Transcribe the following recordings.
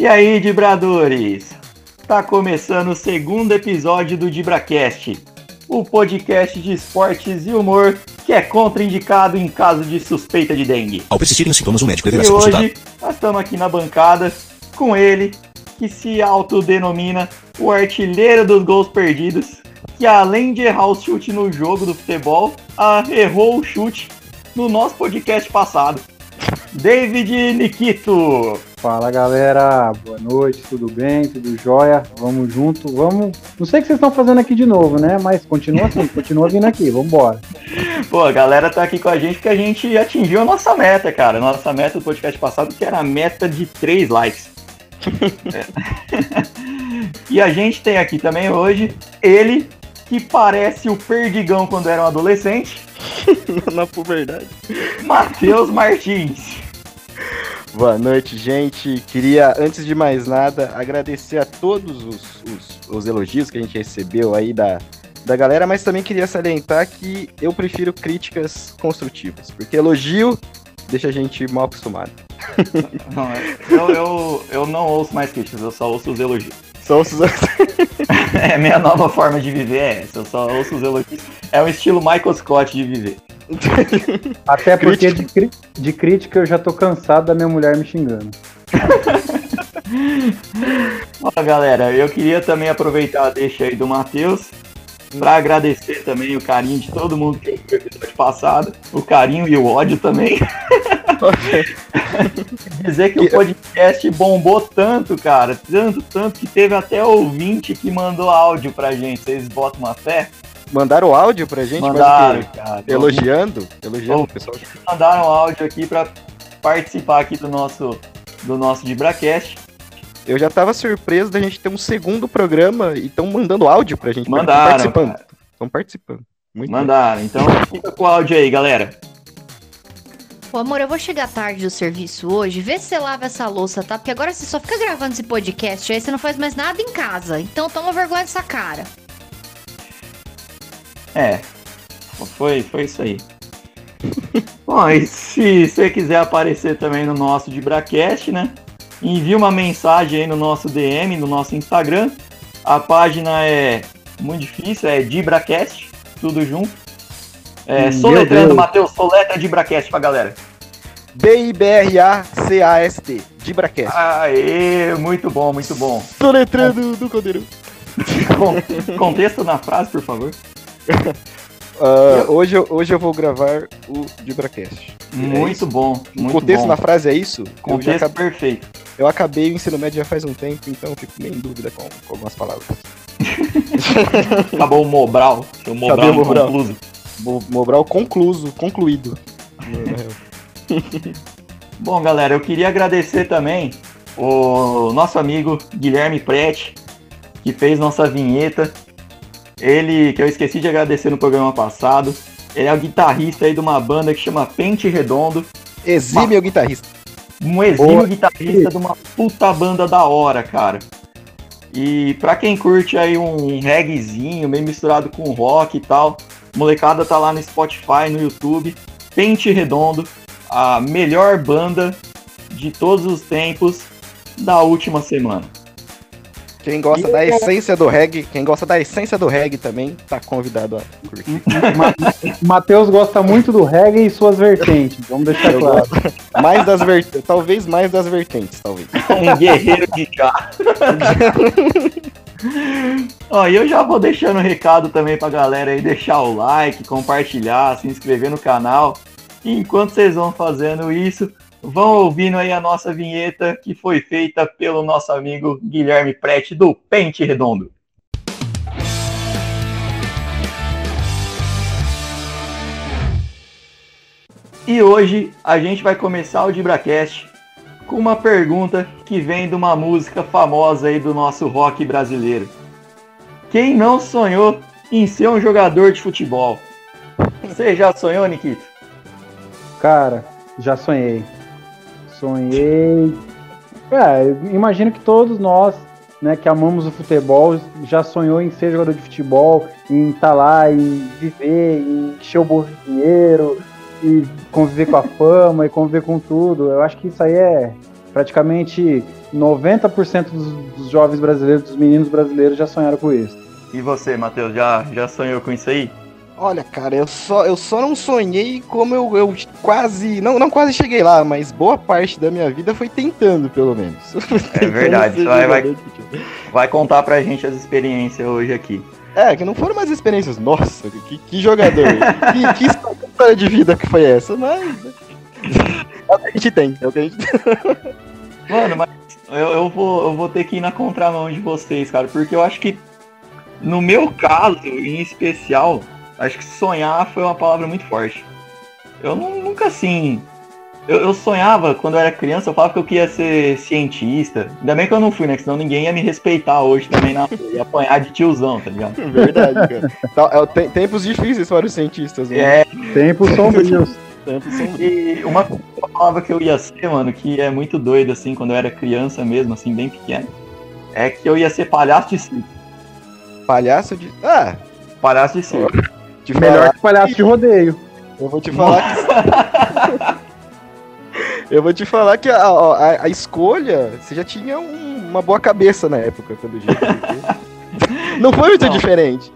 E aí, Dibradores? Tá começando o segundo episódio do Dibracast, o podcast de esportes e humor que é contraindicado em caso de suspeita de dengue. Ao persistirem os sintomas, o médico deverá E ser consultado. hoje nós estamos aqui na bancada com ele, que se autodenomina o artilheiro dos gols perdidos, que além de errar o chute no jogo do futebol, ah, errou o chute no nosso podcast passado. David Nikito. Fala galera, boa noite, tudo bem? Tudo jóia? Vamos junto, vamos. Não sei o que vocês estão fazendo aqui de novo, né? Mas continua assim, continua vindo aqui, vambora. Pô, a galera tá aqui com a gente porque a gente atingiu a nossa meta, cara. Nossa meta do podcast passado que era a meta de 3 likes. E a gente tem aqui também hoje ele que parece o Perdigão quando era um adolescente, Na puberdade. Matheus Martins. Boa noite, gente. Queria, antes de mais nada, agradecer a todos os, os- os elogios que a gente recebeu aí da, da galera, mas também queria salientar que eu prefiro críticas construtivas, porque elogio deixa a gente mal acostumado. Não, eu, eu, eu não ouço mais críticas, eu só ouço os elogios. Só os... É minha nova forma de viver, é essa. Eu só ouço os elogios. É um estilo Michael Scott de viver. Até porque de, de crítica eu já tô cansado da minha mulher me xingando. Ó, galera, eu queria também aproveitar a deixa aí do Matheus para agradecer também o carinho de todo mundo que ouviu o episódio passado, o carinho e o ódio também. Dizer que o podcast bombou tanto, cara, tanto, tanto que teve até ouvinte que mandou áudio pra gente. Vocês botam uma fé? Mandaram áudio pra gente, Mandaram, cara. Elogiando? Elogiando o pessoal. Mandaram áudio aqui para participar aqui do nosso do nosso Dibracast. Eu já tava surpreso da gente ter um segundo programa e estão mandando áudio pra gente. Mandaram, Estão participando. Estão participando. Muito Mandaram. Então fica com o áudio aí, galera. Ô amor, eu vou chegar tarde do serviço hoje, vê se você lava essa louça, tá? Porque agora você só fica gravando esse podcast, aí você não faz mais nada em casa. Então toma vergonha dessa cara. É. Foi, foi isso aí. Bom, e se você quiser aparecer também no nosso Dibracast, né? Envie uma mensagem aí no nosso DM, no nosso Instagram. A página é muito difícil, é Dibracast, tudo junto. É, Meu soletrando. Matheus, soletra Dibracast pra galera. B-I-B-R-A-C-A-S-T. Dibracast. Aê, muito bom, muito bom. Soletrando do Caldeirão. Con- contexto na frase, por favor. Ah, hoje, eu- hoje eu vou gravar o Dibracast. Muito bom, O muito contexto bom. na frase é isso? Eu, Contexto acabei, perfeito. eu acabei o ensino médio já faz um tempo, então eu fico meio em dúvida com, com algumas palavras. Acabou o Mobral, Mobral o Mobral. inconcluso. Mo- Mobral concluso, concluído. Bom, galera, eu queria agradecer também o nosso amigo Guilherme Prete, que fez nossa vinheta. Ele, que eu esqueci de agradecer no programa passado. Ele é o guitarrista aí de uma banda que chama Pente Redondo. Exímio guitarrista. Um exímio Boa. guitarrista de uma puta banda da hora, cara. E pra quem curte aí um reggaezinho, meio misturado com rock e tal, molecada tá lá no Spotify, no YouTube. Pente Redondo, a melhor banda de todos os tempos da última semana. Quem gosta da essência do reggae, quem gosta da essência do reggae também, tá convidado a curtir. Matheus gosta muito do reggae e suas vertentes, vamos deixar Eu claro. Mais das vertentes, talvez mais das vertentes, talvez. Um guerreiro de chá. Ó, e eu já vou deixando um recado também pra galera aí, deixar o like, compartilhar, se inscrever no canal. E enquanto vocês vão fazendo isso, vão ouvindo aí a nossa vinheta que foi feita pelo nosso amigo Guilherme Prete do Pente Redondo. E hoje a gente vai começar o Dibracast com uma pergunta que vem de uma música famosa aí do nosso rock brasileiro. Quem não sonhou em ser um jogador de futebol? Você já sonhou, Nikito? Cara, já sonhei. Sonhei. É, imagino que todos nós, né, que amamos o futebol, já sonhou em ser jogador de futebol, em estar lá, em viver, em encher o bolso de dinheiro, e conviver com a fama e conviver com tudo. Eu acho que isso aí é, praticamente 90% dos, dos jovens brasileiros, dos meninos brasileiros já sonharam com isso. E você, Matheus, já, já sonhou com isso aí? Olha, cara, eu só, eu só não sonhei como eu, eu quase. Não, não quase cheguei lá, mas boa parte da minha vida foi tentando, pelo menos. É verdade, vai, vai, vai contar pra gente as experiências hoje aqui. É, que não foram mais experiências. Nossa, que, que jogador. que, que história de vida que foi essa, mas. É o que a gente tem, é o que a gente Mano, mas eu, eu, vou, eu vou ter que ir na contramão de vocês, cara, porque eu acho que no meu caso, em especial, acho que sonhar foi uma palavra muito forte. Eu não, nunca assim. Eu, eu, sonhava, quando eu era criança, eu falava que eu queria ser cientista. Ainda bem que eu não fui, né? Senão ninguém ia me respeitar hoje também na ia apanhar de tiozão, tá ligado? Verdade, cara. Tá, é, tempos difíceis para os cientistas, né? É. Tempos sombrios. tempos sombrios. E uma, uma palavra que eu ia ser, mano, que é muito doido, assim, quando eu era criança mesmo, assim, bem pequeno, é que eu ia ser palhaço de circo. Palhaço de. Ah! Palhaço de circo. De Melhor que palhaço de rodeio. Eu vou te falar que... Eu vou te falar que a, a, a escolha, você já tinha um, uma boa cabeça na época, pelo jeito. Não foi muito Não. diferente.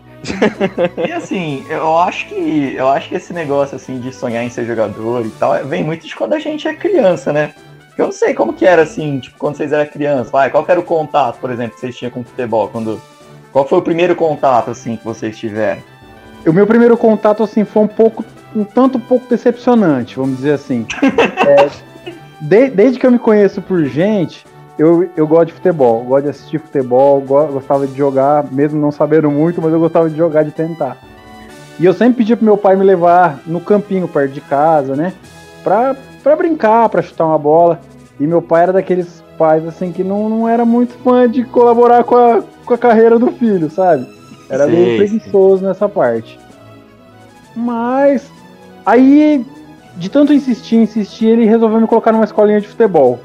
E assim, eu acho que eu acho que esse negócio assim de sonhar em ser jogador e tal vem muito de quando a gente é criança, né? Eu não sei como que era assim, tipo, quando vocês eram crianças. Vai, qual era o contato, por exemplo, que vocês tinham com o futebol? Quando, qual foi o primeiro contato assim que vocês tiveram? O meu primeiro contato assim foi um pouco, um tanto pouco decepcionante, vamos dizer assim. é, de, desde que eu me conheço por gente, eu, eu gosto de futebol, gosto de assistir futebol, gostava de jogar, mesmo não sabendo muito, mas eu gostava de jogar, de tentar. E eu sempre pedia pro meu pai me levar no campinho perto de casa, né? Pra, pra brincar, pra chutar uma bola. E meu pai era daqueles pais, assim, que não, não era muito fã de colaborar com a, com a carreira do filho, sabe? Era sim, meio preguiçoso sim. nessa parte. Mas aí, de tanto insistir, insistir, ele resolveu me colocar numa escolinha de futebol.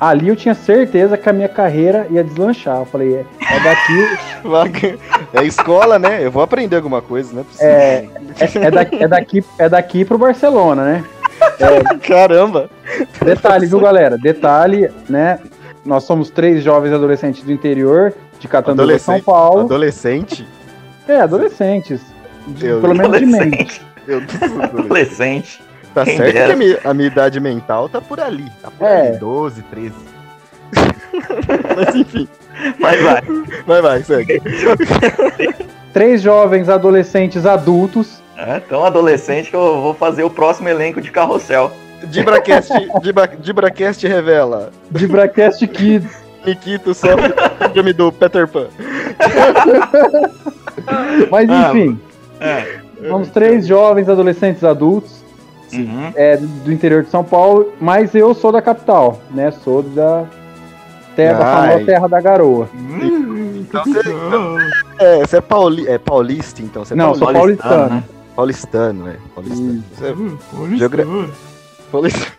Ali eu tinha certeza que a minha carreira ia deslanchar. Eu falei, é, é daqui. é escola, né? Eu vou aprender alguma coisa, né? É, é, é, daqui, é, daqui, é daqui pro Barcelona, né? É, Caramba! Detalhe, viu, galera? Detalhe, né? Nós somos três jovens adolescentes do interior de Catanduva, São Paulo. Adolescente? É, adolescentes. Pelo menos de mente. Eu adolescente. Tá Quem certo dera. que a minha, a minha, idade mental tá por ali. Tá por é. ali, 12, 13. Mas enfim. Vai, vai. Vai, vai, segue. Três jovens adolescentes adultos. É, tão adolescente que eu vou fazer o próximo elenco de carrossel. Dibracast, Dibra, Dibracast revela. Dibracast Kids. Nikito sofre síndrome do Peter Pan. Mas ah, enfim. Ah, é. Somos três jovens adolescentes adultos uhum. é, do interior de São Paulo, mas eu sou da capital, né? Sou da terra, da famosa terra da garoa. Hum, então você, é, você é, pauli, é paulista, então? Você é Não, sou paulistano. Né? Paulistano, é. Paulistano. Você é paulistano. Geogra... paulistano.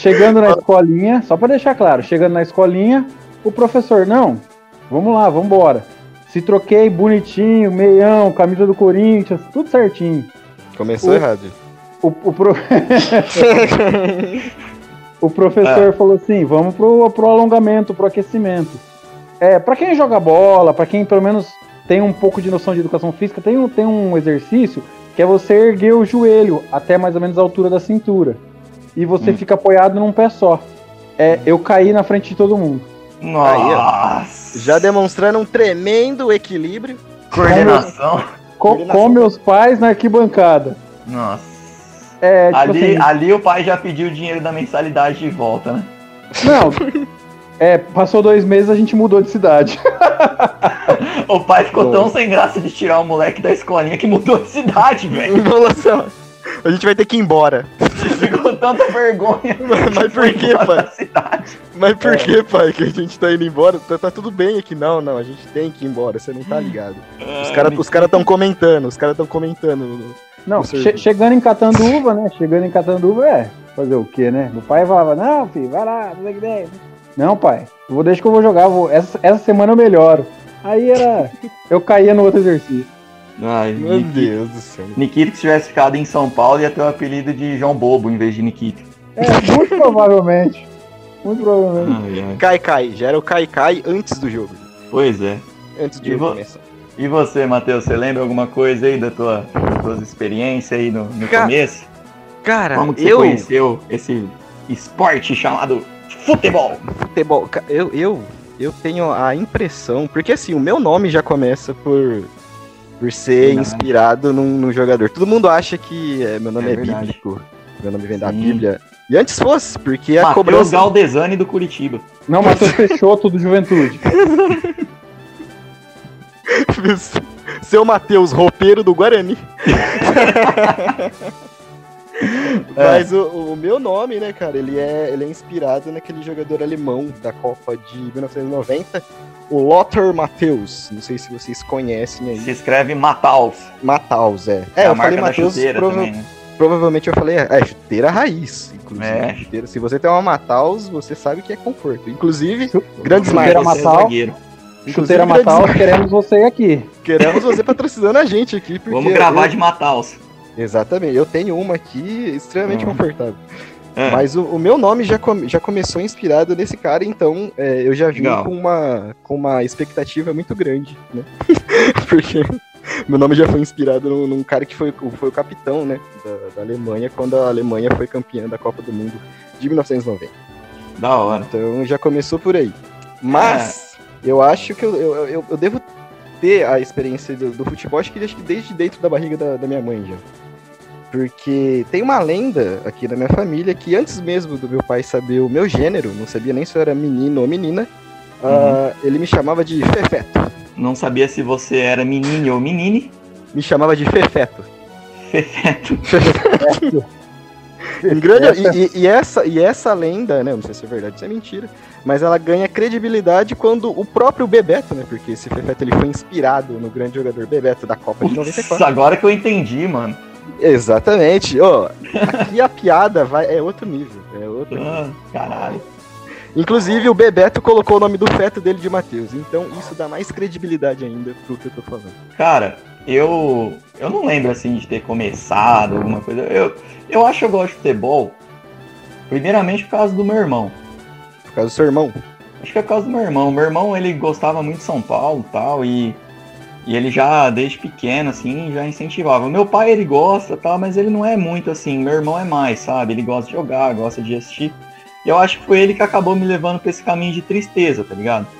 Chegando na escolinha, só para deixar claro, chegando na escolinha, o professor, não, vamos lá, vamos embora. Se troquei bonitinho, meião, camisa do Corinthians, tudo certinho. Começou o, errado. O, o, pro... o professor ah. falou assim: vamos pro, pro alongamento, pro aquecimento. É, para quem joga bola, para quem pelo menos tem um pouco de noção de educação física, tem um, tem um exercício que é você erguer o joelho até mais ou menos a altura da cintura. E você hum. fica apoiado num pé só. É, eu caí na frente de todo mundo. Nossa! já demonstrando um tremendo equilíbrio. Coordenação. Com, com meus pais na arquibancada. Nossa. É, tipo ali, assim, ali o pai já pediu o dinheiro da mensalidade de volta, né? Não. é, passou dois meses a gente mudou de cidade. o pai ficou tão sem graça de tirar o moleque da escolinha que mudou de cidade, velho. A gente vai ter que ir embora. Tanta vergonha. Mas, mas por que, pai? Mas por é. que, pai, que a gente tá indo embora? Tá, tá, tudo bem aqui. Não, não, a gente tem que ir embora, você não tá ligado. É, os caras os cara tão comentando, os caras tão comentando. No, não, che chegando em Catanduva, né? Chegando em Catanduva, é. Fazer o quê, né? O pai falava, não, filho, vai lá, não sei o que Não, pai, vou deixar que eu vou jogar, vou, essa, essa semana eu melhoro. Aí era. Eu caía no outro exercício. Ai, Meu Nikita, Deus do céu. Nikita, que tivesse ficado em São Paulo, ia ter o apelido de João Bobo em vez de Nikita. É, muito provavelmente. Muito provavelmente. Ai, ai. Cai, cai. Já era o cai, cai antes do jogo. Pois é. Antes do E jogo vo- começar. E você, Matheus, você lembra alguma coisa aí da tua, das tuas experiências aí no, no Cara, começo? Cara, Como que você eu. conheceu esse esporte chamado futebol? Futebol. ca- Eu, eu, eu tenho a impressão. Porque assim, o meu nome já começa por. Por ser Verdade. inspirado num, num jogador. Todo mundo acha que é, meu nome É é, bíblico. Meu nome vem da Sim. Bíblia. E antes fosse, porque a Matheus cobrança. Galdesani do Curitiba. Não, Matheus Peixoto do Juventude. Seu Matheus, roupeiro do Guarani. Mas o, o meu nome, né, cara, ele é, ele é inspirado naquele jogador alemão da Copa de 1990, o Lothar Matthäus. Não sei se vocês conhecem aí. Se escreve Mataus. Matthäus, é. É, É, a eu falei chuteira prova- também, né? provavelmente eu falei, é, chuteira raiz, inclusive. É. Chuteira- se você tem uma Matthäus, você sabe que é conforto. Inclusive, grandes Chuteira marcas. É Matal. Chuteira grandes Mataus, queremos você aqui. Queremos você patrocinando a gente aqui. Porque Vamos gravar eu- de Mataus. Exatamente, eu tenho uma aqui extremamente Uhum. confortável. É. Mas o, o meu nome já, come- já começou inspirado nesse cara, então é, eu já vim Legal. com uma, com uma expectativa muito grande, né? Porque meu nome já foi inspirado num, num cara que foi, o- foi o capitão, né, da, da Alemanha, quando a Alemanha foi campeã da Copa do Mundo de 1990. Da hora. Então já começou por aí. Mas eu acho que eu, eu, eu, eu devo ter a experiência do, do futebol, acho que, acho que desde dentro da barriga da, da minha mãe já. Porque tem uma lenda aqui na minha família que antes mesmo do meu pai saber o meu gênero, não sabia nem se eu era menino ou menina, ah, ele me chamava de Fefeto. Não sabia se você era menino ou menine. Me chamava de Fefeto. Fefeto. Em grande, e, e- e essa, e essa lenda, né? Não sei se é verdade, se é mentira. Mas ela ganha credibilidade quando o próprio Bebeto, né? Porque esse Fefeto ele foi inspirado no grande jogador Bebeto da Copa de Putz, 94. agora que eu entendi, mano. Exatamente. Ó, aqui a piada vai, é outro nível. É outro nível. Ah, caralho. Inclusive, o Bebeto colocou o nome do feto dele de Matheus. Então, isso dá mais credibilidade ainda pro que eu tô falando. Cara, eu eu não lembro assim de ter começado alguma coisa. Eu, eu acho que eu gosto de futebol. Primeiramente por causa do meu irmão. Por causa do seu irmão. Acho que é por causa do meu irmão. Meu irmão, ele gostava muito de São Paulo e tal, e, e ele já, desde pequeno, assim, já incentivava. Meu pai, ele gosta tal, mas ele não é muito assim. Meu irmão é mais, sabe? Ele gosta de jogar, gosta de assistir. E eu acho que foi ele que acabou me levando pra esse caminho de tristeza, tá ligado?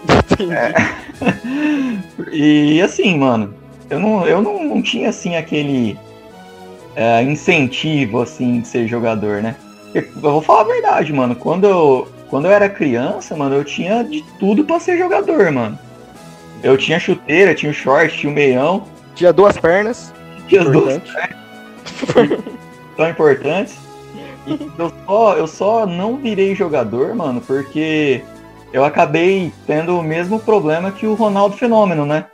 E assim, mano, eu não, eu não, não tinha assim aquele é, incentivo assim de ser jogador, né? Eu, vou falar a verdade, mano. Quando eu, quando eu era criança, mano, eu tinha de tudo pra ser jogador, mano. Eu tinha chuteira, tinha o short, tinha o meião, Tinha duas pernas. tinha as duas importante. tão importantes. E eu só, eu só não virei jogador, mano, porque eu acabei tendo o mesmo problema que o Ronaldo Fenômeno, né?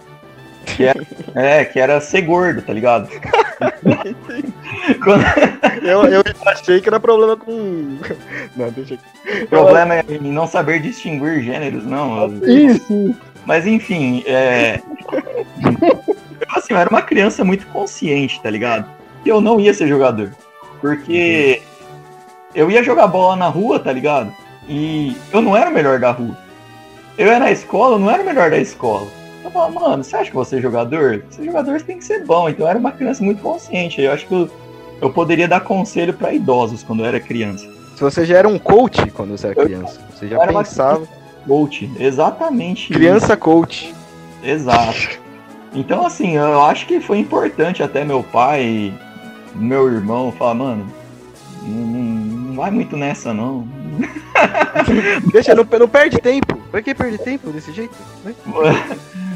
Que era, é, que era ser gordo, tá ligado? Quando- Eu, eu achei que era problema com. Não, deixa aqui. o problema é em não saber distinguir gêneros, não. Isso. Mas enfim, é. assim, eu era uma criança muito consciente, tá ligado? Que eu não ia ser jogador. Porque eu ia jogar bola na rua, tá ligado? E eu não era o melhor da rua. Eu ia na escola, eu não era o melhor da escola. Eu falava, mano, você acha que você é jogador? Ser jogador tem que ser bom. Então eu era uma criança muito consciente. Eu acho que eu, eu poderia dar conselho pra idosos quando eu era criança. Se você já era um coach quando você era criança, você já era uma pensava. Coach, exatamente. isso. Criança coach. Exato. Então, assim, eu acho que foi importante até meu pai, meu irmão, falar, mano, não, não- não vai muito nessa, não. Deixa, não, não perde tempo. Pra que perder tempo desse jeito? né?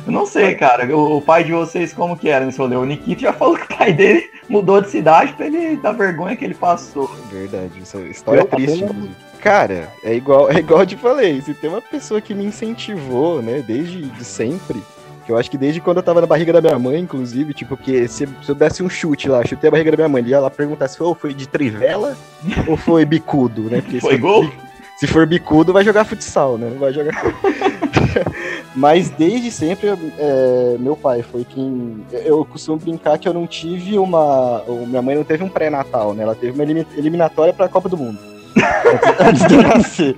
Eu não sei, cara, o, o pai de vocês como que era nesse rolê? O Nikito já falou que o pai dele mudou de cidade pra ele dar vergonha que ele passou. Verdade, isso é história Eu triste, inclusive. Cara, é igual, é igual eu te falei, se tem uma pessoa que me incentivou, né, desde de sempre, que eu acho que desde quando eu tava na barriga da minha mãe, inclusive, tipo, que se, se eu desse um chute lá, chutei a barriga da minha mãe, ele ia lá perguntar se foi, foi de trivela ou foi bicudo, né? Porque Foi se, gol? se for bicudo, vai jogar futsal, né? Não vai jogar. Mas desde sempre, é, meu pai foi quem. Eu costumo brincar que eu não tive uma. Minha mãe não teve um pré-natal, né? Ela teve uma elimi- eliminatória pra Copa do Mundo. antes de nascer.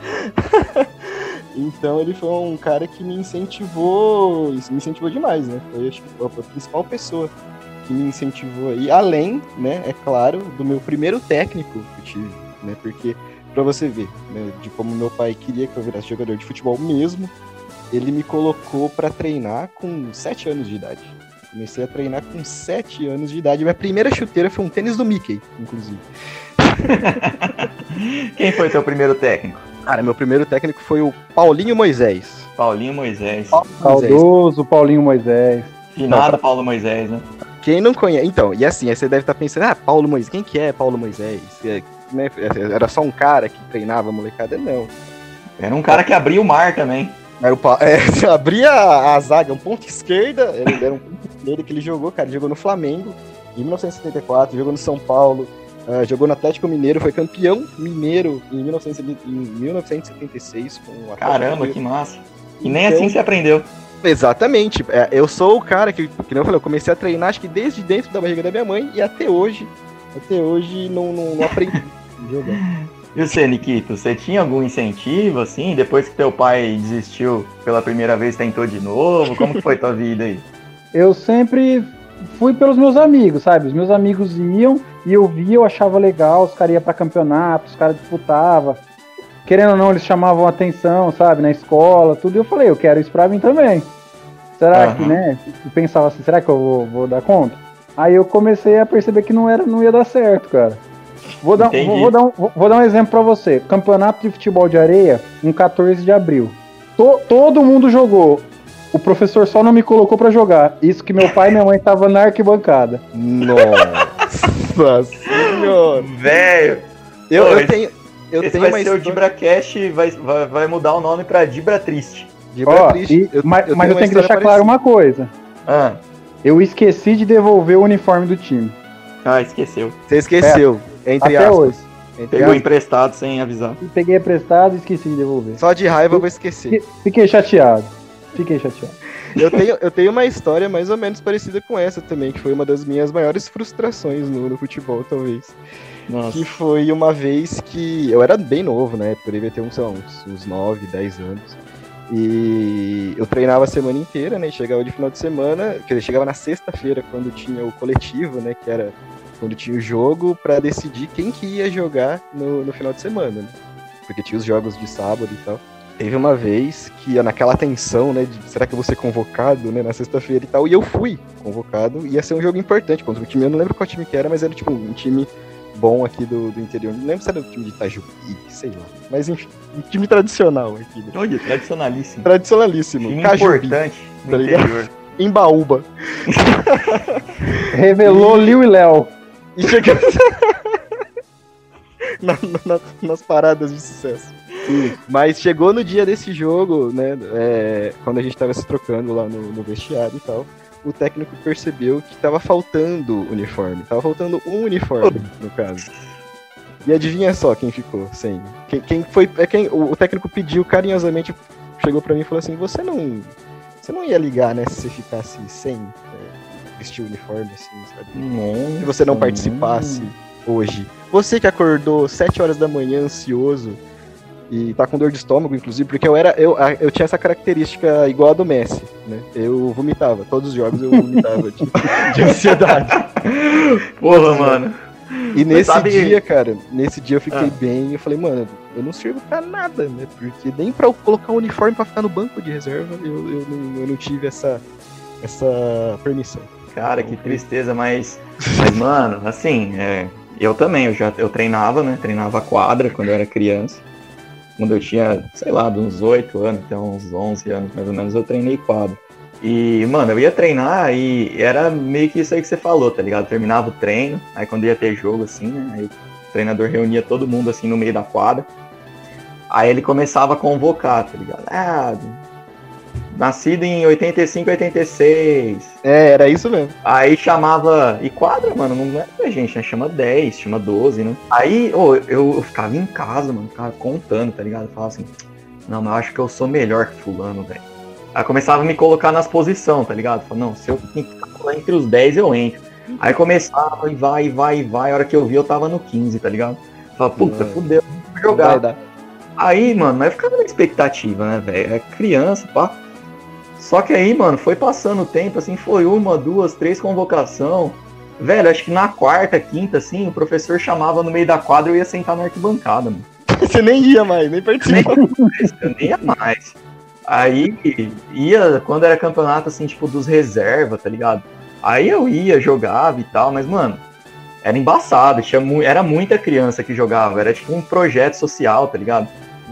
então ele foi um cara que me incentivou, me incentivou demais, né? Foi acho a principal pessoa que me incentivou aí, além, né, é claro, do meu primeiro técnico que eu tive, né? Porque para você ver, né, de como meu pai queria que eu virasse jogador de futebol mesmo, ele me colocou para treinar com 7 anos de idade. Comecei a treinar com 7 anos de idade. Minha primeira chuteira foi um tênis do Mickey, inclusive. Quem foi seu primeiro técnico? Cara, meu primeiro técnico foi o Paulinho Moisés. Paulinho Moisés. Saudoso Paulinho Moisés. Finado Paulo Moisés, né? Quem não conhece. Então, e assim, aí você deve estar pensando, ah, Paulo Moisés, quem que é Paulo Moisés? É, né, era só um cara que treinava a molecada? Não. Era um cara que abria o mar também. Era o, é, abria a, a zaga, um ponto esquerda, ele era um ponto esquerda que ele jogou, cara, ele jogou no Flamengo em 1974, jogou no São Paulo, uh, jogou no Atlético Mineiro, foi campeão mineiro em, 1900, em 1976 com o Caramba, que massa. E nem então, assim você aprendeu. Exatamente. É, eu sou o cara que, que eu falei, eu comecei a treinar acho que desde dentro da barriga da minha mãe e até hoje, até hoje não, não, não aprendi jogar. E você, Nikito, você tinha algum incentivo, assim, depois que teu pai desistiu pela primeira vez, tentou de novo? Como que foi tua vida aí? Eu sempre fui pelos meus amigos, sabe? Os meus amigos iam e eu via, eu achava legal, os caras iam pra campeonato, os caras disputavam. Querendo ou não, eles chamavam atenção, sabe, na escola, tudo. E eu falei, eu quero isso pra mim também. Será uhum. que, né? Eu pensava assim, será que eu vou, vou dar conta? Aí eu comecei a perceber que não era, não ia dar certo, cara. Vou dar, vou, vou, dar um, vou dar um exemplo para você. Campeonato de futebol de areia, em 14 de abril. To, todo mundo jogou. O professor só não me colocou para jogar. Isso que meu pai e minha mãe estavam na arquibancada. Nossa senhor. Velho. Eu, eu tenho. Eu Esse tenho vai ser o DibraCast, vai, vai, vai mudar o nome pra Dibra Triste. Dibra Triste. E, eu, mas eu, mas eu tenho que deixar parecida. claro uma coisa. Ah. Eu esqueci de devolver o uniforme do time. Ah, esqueceu. Você esqueceu. É. Entre Até aspas. hoje. Entre Pegou aspas. emprestado sem avisar. Peguei emprestado e esqueci de devolver. Só de raiva eu vou esquecer. Fiquei chateado. Fiquei chateado. Eu tenho, eu tenho uma história mais ou menos parecida com essa também, que foi uma das minhas maiores frustrações no, no futebol, talvez. Nossa. Que foi uma vez que eu era bem novo, né? Por ter uns, uns, uns 9, 10 anos. E eu treinava a semana inteira, né? Chegava de final de semana, quer dizer, chegava na sexta-feira, quando tinha o coletivo, né? Que era quando tinha o jogo para decidir quem que ia jogar no, no final de semana, né? Porque tinha os jogos de sábado e tal. Teve uma vez que naquela tensão, né, de será que eu vou ser convocado, né, na sexta-feira e tal, e eu fui convocado, ia ser um jogo importante contra um time, eu não lembro qual time que era, mas era tipo um time bom aqui do, do interior, não lembro se era o time de Itajuí, sei lá, mas enfim, um time tradicional aqui. Né? Olha, tradicionalíssimo. Tradicionalíssimo. Time Cajubi, importante no tá interior. Em Baúba. Revelou Liu e Léo. E chega na, na, nas paradas de sucesso. Mas chegou no dia desse jogo, né? É, quando a gente tava se trocando lá no, no, vestiário e tal, o técnico percebeu que tava faltando uniforme. Tava faltando um uniforme, no caso. E adivinha só quem ficou sem? Quem, quem foi. É quem o, o, técnico pediu carinhosamente, chegou para mim e falou assim: você não. Você não ia ligar, né, se você ficasse sem vestir o uniforme, assim, sabe? Nossa, Se você não participasse hoje. Você que acordou 7 horas da manhã ansioso e tá com dor de estômago, inclusive, porque eu era. Eu, eu tinha essa característica igual a do Messi, né? Eu vomitava. Todos os jogos eu vomitava de, de ansiedade. Porra, mano. E nesse sabe... dia, cara, nesse dia eu fiquei ah. bem. Eu falei, mano, eu não sirvo pra nada, né? Porque nem pra eu colocar o uniforme pra ficar no banco de reserva, eu, eu, não, eu não tive essa, essa permissão. Cara, que tristeza, mas, mas mano, assim, é, eu também, eu já eu treinava, né? Treinava quadra quando eu era criança. Quando eu tinha, sei lá, uns 8 anos até uns 11 anos mais ou menos, eu treinei quadra. E, mano, eu ia treinar e era meio que isso aí que você falou, tá ligado? Terminava o treino, aí quando ia ter jogo, assim, né? Aí o treinador reunia todo mundo, assim, no meio da quadra. Aí ele começava a convocar, tá ligado? Ah, Nascido em 85, 86. É, era isso mesmo. Aí chamava. E quadra, mano, não é pra gente, né? Chama 10, chama 12, né? Aí, oh, eu, eu ficava em casa, mano, ficava contando, tá ligado? Eu falava assim, não, mas eu acho que eu sou melhor que fulano, velho. Aí começava a me colocar nas posições, tá ligado? Falava, não, se eu ficar entre os 10, eu entro. Aí começava e vai, e vai, e vai. A hora que eu vi, eu tava no 15, tá ligado? Fala, puta, É. fudeu, vou jogar. Aí, mano, mas ficava na expectativa, né, velho? É criança, pá. Só que aí, mano, foi passando o tempo, assim, foi uma, duas, três convocação. Velho, acho que na quarta, quinta, assim, o professor chamava no meio da quadra e eu ia sentar na arquibancada, mano. Você nem ia mais, nem Nem participa. mais, eu nem ia mais. Aí ia, quando era campeonato, assim, tipo, dos reserva, tá ligado? Aí eu ia, jogava e tal, mas, mano, era embaçado, tinha mu era muita criança que jogava, era tipo um projeto social, tá ligado?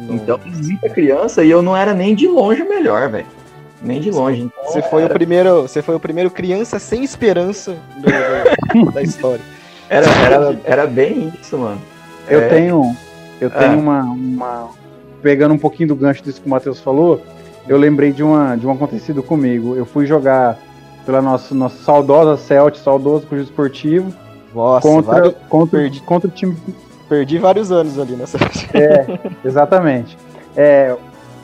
Então, muita criança e eu não era nem de longe o melhor, velho. Nem de longe. Então, Você foi o era, primeiro, você foi o primeiro criança sem esperança do- do- da história. era, era, era bem isso, mano. Eu É. tenho, eu Ah. tenho uma, uma. Pegando um pouquinho do gancho disso que o Matheus falou, eu lembrei de, uma, de um acontecido comigo. Eu fui jogar pela nossa, nossa saudosa Celt, saudoso Clube Esportivo, Nossa, contra, vários- contra, perdi. contra o time. perdi vários anos ali nessa. Exatamente. É,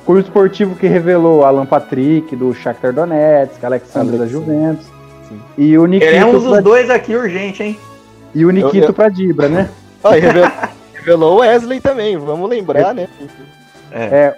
Clube Esportivo que revelou Alan Patrick, do Shakhtar Donetsk, Alexandre da. Juventus. Sim. E o Nikito, Queremos pra, os dois aqui urgente, hein? e o Nikito Eu- eu- pra Dibra, né? Revelou, revelou o Wesley também, vamos lembrar, né? É,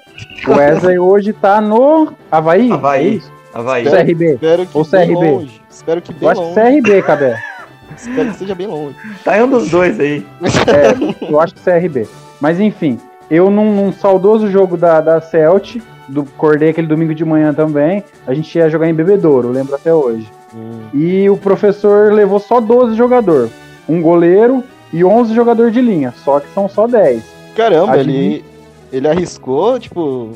O Wesley hoje tá no Havaí. Havaí. é? Havaí. CRB. Espero que Ou CRB. longe. Espero que Eu bem acho que longe. CRB, Cabé. Espero que seja bem longe. Tá em um dos dois aí. É, eu acho que CRB. Mas enfim, eu num, num saudoso jogo da, da Celt, do acordei aquele domingo de manhã também, a gente ia jogar em Bebedouro, lembro até hoje. Hum, E o professor levou só 12 jogadores. Um goleiro e 11 jogadores de linha, só que são só 10. Caramba, ele, ele arriscou, tipo,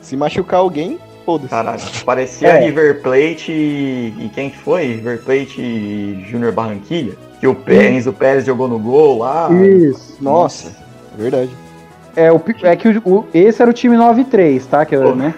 se machucar alguém, foda-se. Caralho, parecia É. River Plate e, quem que foi? River Plate e Júnior Barranquilha? Que o Pérez, o Pérez jogou no gol lá. Isso. Nossa, verdade. É, o, é que o, o- esse era o time 9-3, tá? Que, Pô, né?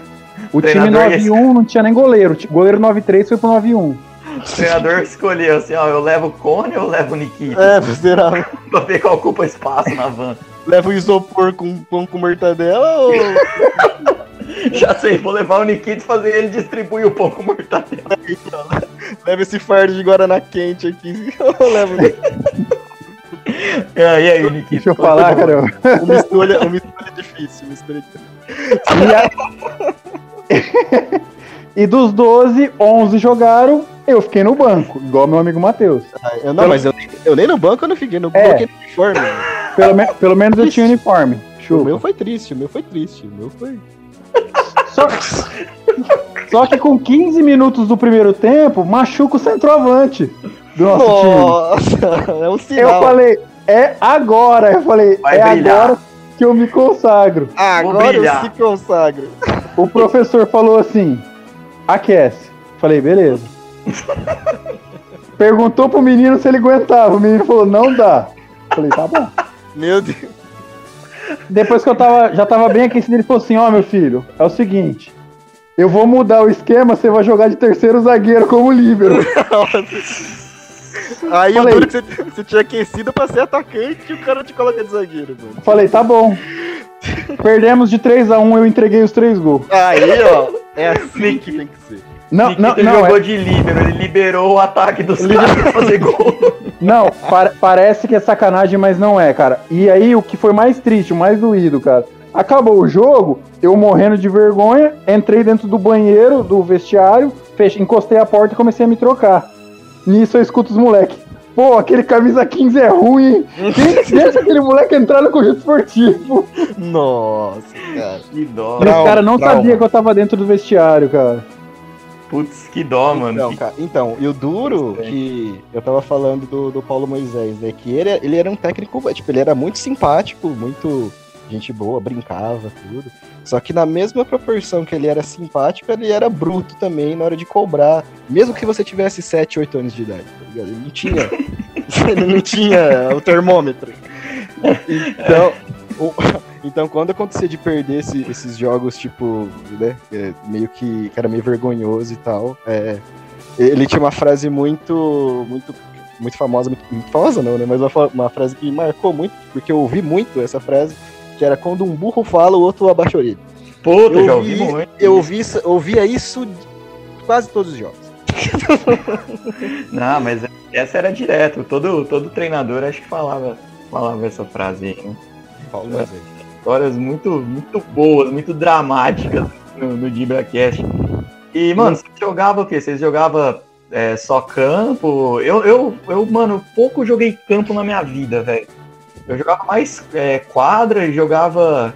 O time treinador esse- 9-1 não tinha nem goleiro. O goleiro 9-3 foi pro 9-1. O treinador escolheu assim, ó, eu levo o Cone ou eu levo o Nikita? É, será? Pra ver qual ocupa espaço na van. Leva o isopor com pão com mortadela ou. Já sei, vou levar o Nikita e fazer ele distribuir o pão com mortadela. Leva esse fardo de Guaraná quente aqui. Eu levo Ah, e aí, Nikita? Deixa eu falar, cara. uma escolha, uma escolha difícil. Uma escolha difícil. E, a- e dos 12, 11 jogaram, eu fiquei no banco, igual meu amigo Matheus. Ah, eu, não, mas eu, nem- eu nem no banco eu não fiquei, no É. banco no uniforme. Pelo, me- pelo menos eu tinha uniforme. O Chupa. meu foi triste, o meu foi triste. O meu foi. Só, só que com 15 minutos do primeiro tempo, machuca o centroavante do nosso time. Nossa, é um Eu sinal. falei, é agora. Eu falei, Vai é brilhar. agora que eu me consagro. Ah, agora eu se consagro. O professor falou assim: aquece. Falei, beleza. Perguntou pro menino se ele aguentava. O menino falou, não dá. Falei, tá bom. Meu Deus. Depois que eu tava, já tava bem aquecido, ele falou assim: Ó, meu filho, é o seguinte. Eu vou mudar o esquema, você vai jogar de terceiro zagueiro como líbero. Aí Falei. o duro que você, você tinha aquecido pra ser atacante e o cara te coloca de zagueiro, mano. Falei, tá bom. Perdemos de 3 a 1 eu entreguei os três gols. Aí, ó, é assim que tem que ser. Não, Nikita não, não, jogou é- de líbero, ele liberou o ataque dos caras pra fazer gol. não pa- parece que é sacanagem, mas não é, cara. E aí, o que foi mais triste, o mais doído, cara. Acabou o jogo, eu morrendo de vergonha, entrei dentro do banheiro, do vestiário, fech- encostei a porta e comecei a me trocar. Nisso eu escuto os moleques. Pô, aquele camisa 15 é ruim, hein? Quem deixa aquele moleque entrar no conjunto esportivo? Nossa, cara. Que dó. E Trauma, caras não trauma. sabiam que eu tava dentro do vestiário, cara. Putz, que dó, mano. Então, cara, então, e o duro que eu tava falando do, do Paulo Moisés, né? Que ele, ele era um técnico, tipo, ele era muito simpático, muito gente boa, brincava, tudo. Só que na mesma proporção que ele era simpático, ele era bruto também na hora de cobrar. Mesmo que você tivesse 7, 8 anos de idade, tá ligado? Ele não tinha. ele não tinha o termômetro. Então, o- então quando acontecia de perder esse- esses jogos, tipo, né? é, meio que, que era meio vergonhoso e tal, é, ele tinha uma frase muito. muito muito famosa, muito, muito famosa não, né? Mas uma, uma frase que me marcou muito, porque eu ouvi muito essa frase, era quando um burro fala, o outro abaixa a orelha. Puta, Eu já ouvi ouvi- muito. Eu ouvi isso- ouvia isso quase todos os jogos. Não, mas essa era direto. Todo, todo treinador acho que falava, falava essa frase aí. Né? Histórias muito, muito boas, muito dramáticas no, no DibraCast. E, mano, você jogava o quê? Vocês jogavam é, só campo? Eu, eu, eu, mano, pouco joguei campo na minha vida, velho. Eu jogava mais é, quadra e jogava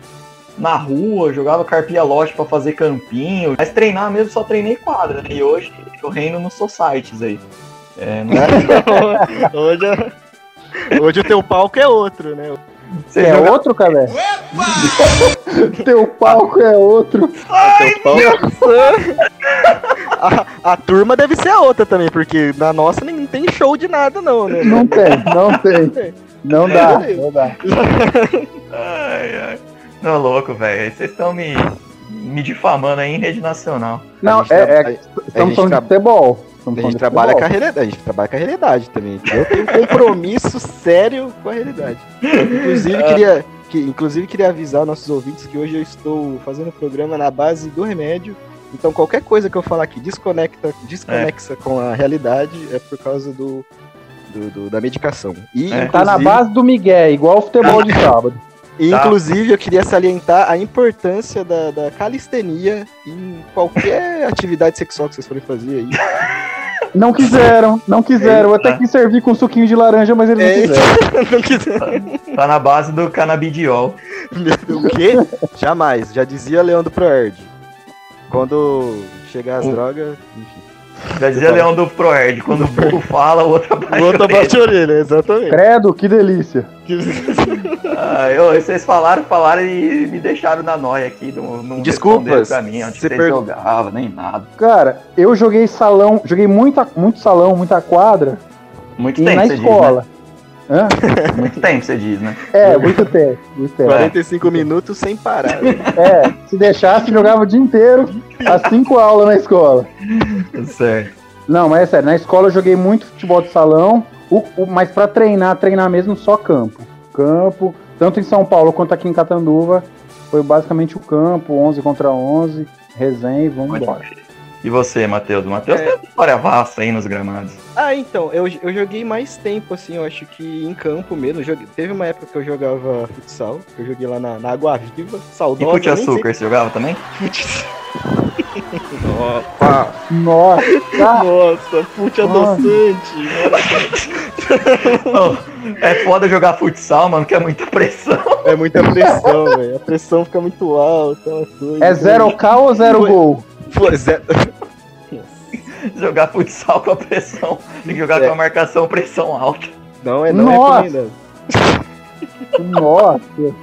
na rua, jogava carpia lote pra fazer campinho. Mas treinar mesmo, só treinei quadra, né? E hoje eu reino nos societies aí. É, não hoje, hoje o teu palco é outro, né? Você é joga... outro, cara? Teu palco é outro. Ai, teu palco... a, a turma deve ser a outra também, porque na nossa nem tem show de nada, não, né? Não tem, não tem. Não dá, não dá. Ai, ai. Não, louco, velho. Vocês estão me, me difamando aí em rede nacional. Não, é, é, estamos falando de futebol. A gente, trabalha com a realidade, a gente trabalha com a realidade também. Eu tenho um compromisso sério com a realidade. Inclusive, queria, que, inclusive, queria avisar nossos ouvintes que hoje eu estou fazendo o programa na base do remédio. Então, qualquer coisa que eu falar aqui desconecta, desconexa é. com a realidade é por causa do, do, do da medicação. E, é. Tá na base do Miguel, igual o futebol de sábado. E, tá. Inclusive, eu queria salientar a importância da, da calistenia em qualquer atividade sexual que vocês forem fazer aí. Não quiseram, não quiseram. Eu até quis servir com suquinho de laranja, mas eles é, não quiseram. não quiseram. Tá na base do canabidiol. O quê? Jamais. Já dizia Leandro Proerd. Quando chegar as drogas, enfim. Já dizia Leão do Proerd, quando o burro fala, o outro abaixa o outro abaixa a orelha, exatamente. Credo, que delícia. ah, eu, vocês falaram, falaram e me deixaram na noia aqui. Não, não Desculpas. pra mim, onde você per... jogava, nem nada. Cara, eu joguei salão, joguei muita, muito salão, muita quadra. Muito tempo, na escola. Diz, né? Hã? Muito tempo, você diz, né? É, muito tempo. Muito tempo. 45 é. minutos sem parar. Né? É, se deixasse, jogava o dia inteiro, as 5 aulas na escola. Certo. Não, mas é sério, na escola eu joguei muito futebol de salão, o, o, mas para treinar, treinar mesmo só campo. Campo, tanto em São Paulo quanto aqui em Catanduva, foi basicamente o campo, 11 contra 11, resenha e vamos embora. E você, Matheus? O Matheus é... tem uma história vasta aí nos gramados. Ah, então, eu, eu joguei mais tempo, assim, eu acho que em campo mesmo. Joguei, teve uma época que eu jogava futsal, que eu joguei lá na, na Água Viva, saudosa. E fute açúcar, você jogava também? Opa! Nossa! Nossa, fute adoçante! é foda jogar futsal, mano, que é muita pressão. É muita pressão, velho. A pressão fica muito alta, É 0K ou 0 gol? Pois é. jogar futsal com a pressão. Tem que jogar é. com a marcação pressão alta. Não, é não é Nossa. é Nossa.